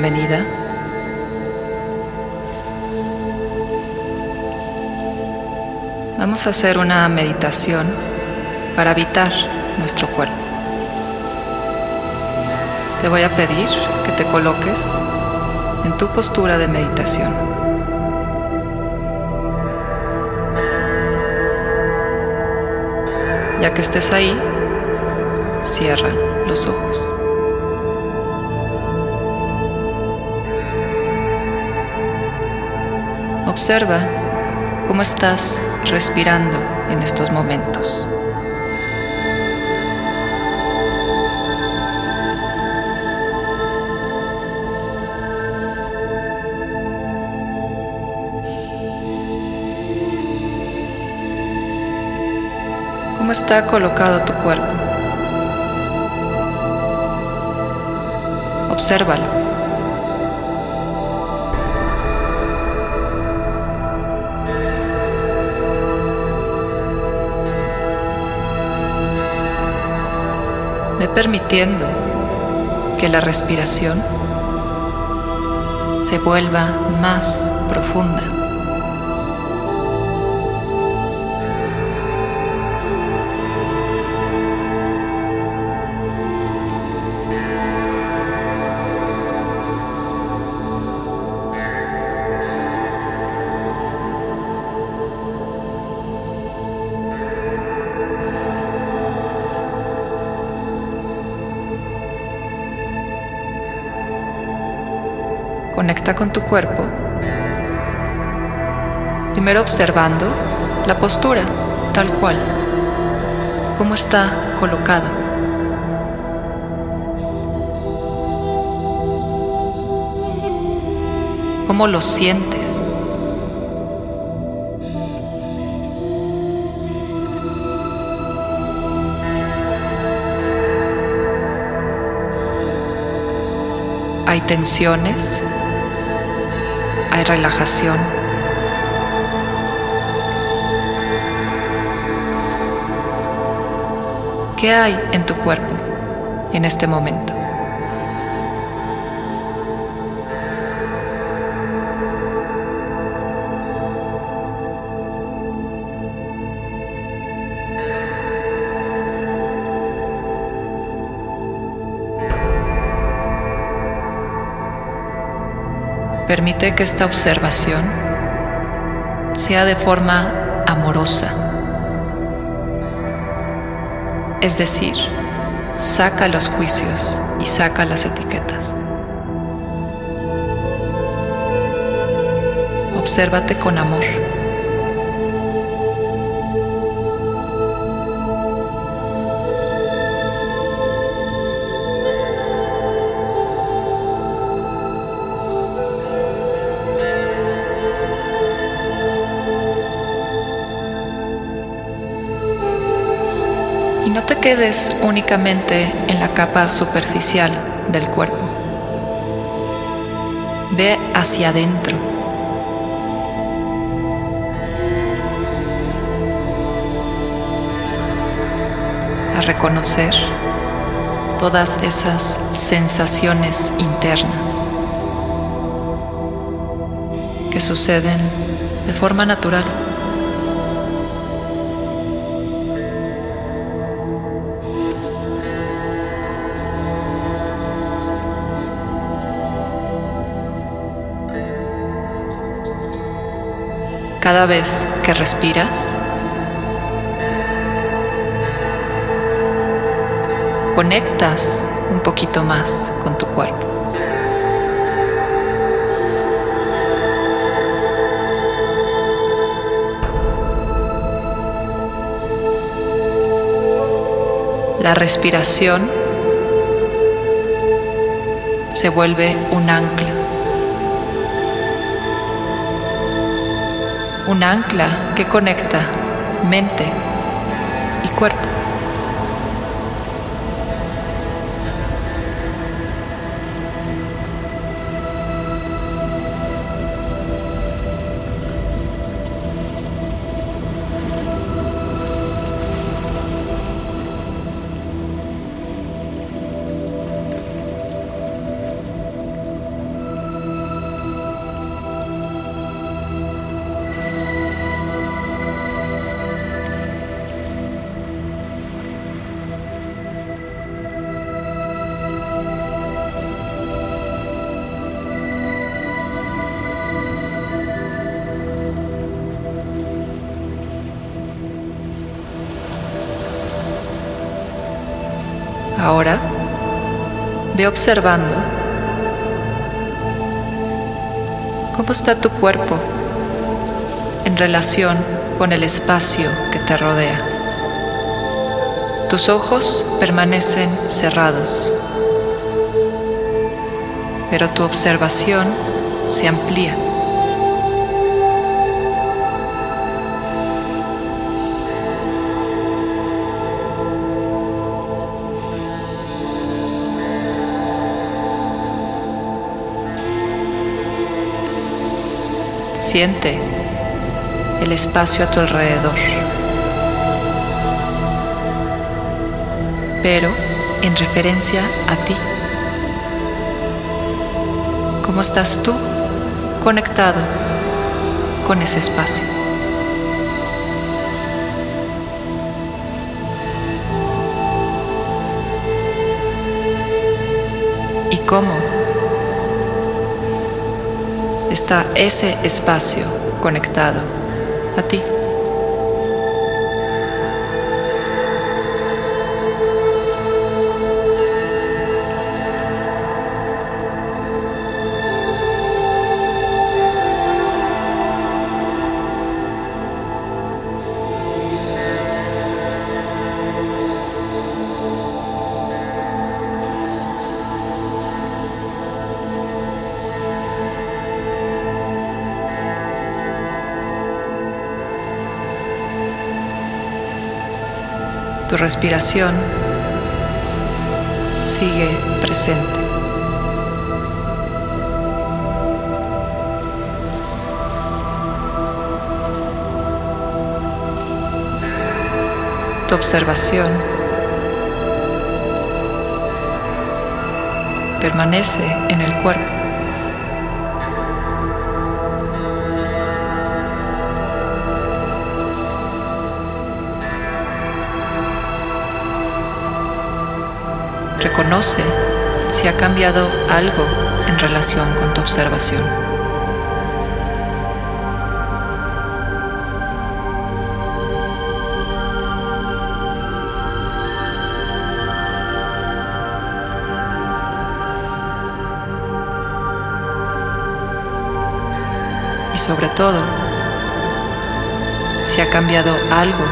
Bienvenida. Vamos a hacer una meditación para habitar nuestro cuerpo. Te voy a pedir que te coloques en tu postura de meditación. Ya que estés ahí, cierra los ojos. Observa cómo estás respirando en estos momentos. ¿Cómo está colocado tu cuerpo? Obsérvalo. Ve permitiendo que la respiración se vuelva más profunda. Conecta con tu cuerpo. Primero observando la postura tal cual, cómo está colocado. ¿Cómo lo sientes? Hay tensiones relajación. ¿Qué hay en tu cuerpo en este momento? Permite que esta observación sea de forma amorosa. Es decir, saca los juicios y saca las etiquetas. Obsérvate con amor. Quedes únicamente en la capa superficial del cuerpo. Ve hacia adentro. A reconocer todas esas sensaciones internas que suceden de forma natural. Cada vez que respiras, conectas un poquito más con tu cuerpo. La respiración se vuelve un ancla. Un ancla que conecta mente y cuerpo. Ahora ve observando cómo está tu cuerpo en relación con el espacio que te rodea. Tus ojos permanecen cerrados, pero tu observación se amplía. Siente el espacio a tu alrededor. Pero en referencia a ti. ¿Cómo estás tú conectado con ese espacio? ¿Y cómo está ese espacio conectado a ti. Tu respiración sigue presente. Tu observación permanece en el cuerpo. Reconoce si ha cambiado algo en relación con tu observación. Y sobre todo, si ha cambiado algo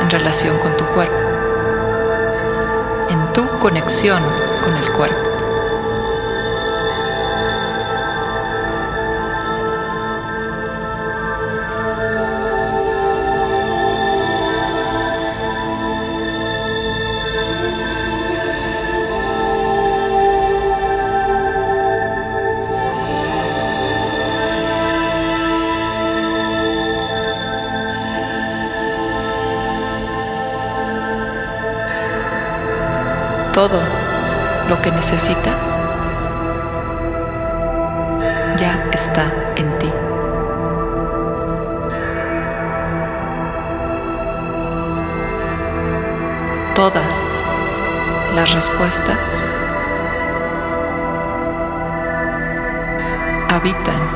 en relación con tu cuerpo tu conexión con el cuerpo. Todo lo que necesitas ya está en ti. Todas las respuestas habitan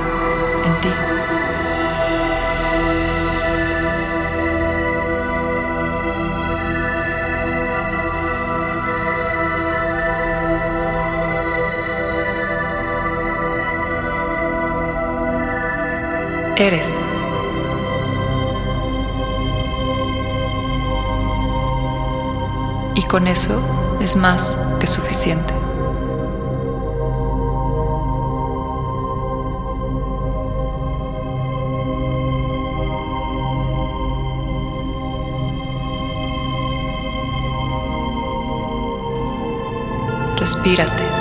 eres. Y con eso es más que suficiente. Respírate.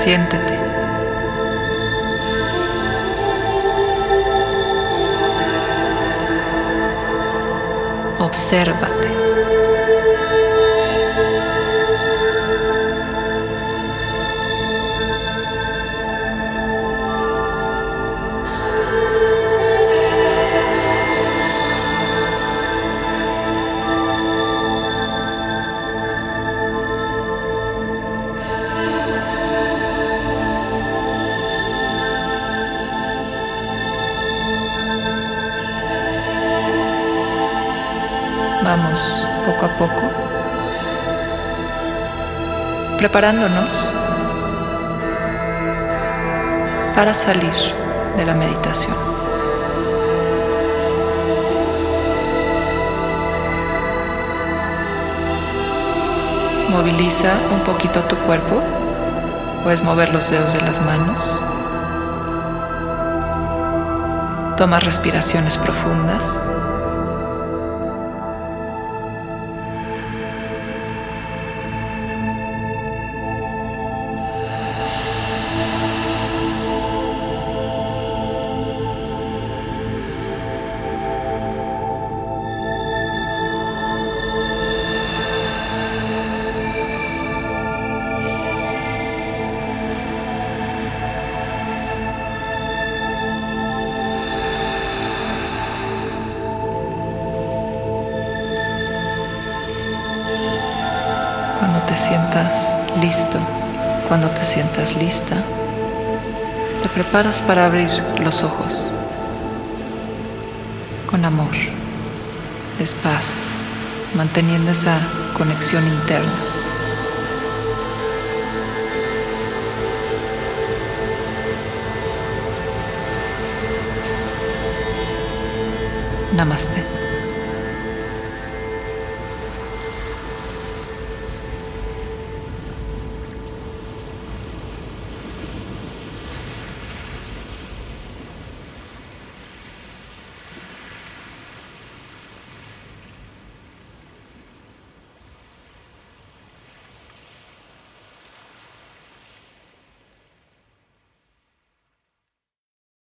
Siéntete. Obsérvate. Poco a poco preparándonos para salir de la meditación. Moviliza un poquito tu cuerpo. Puedes mover los dedos de las manos. Toma respiraciones profundas. Sientas listo, cuando te sientas lista, te preparas para abrir los ojos con amor, despacio, manteniendo esa conexión interna. Namaste.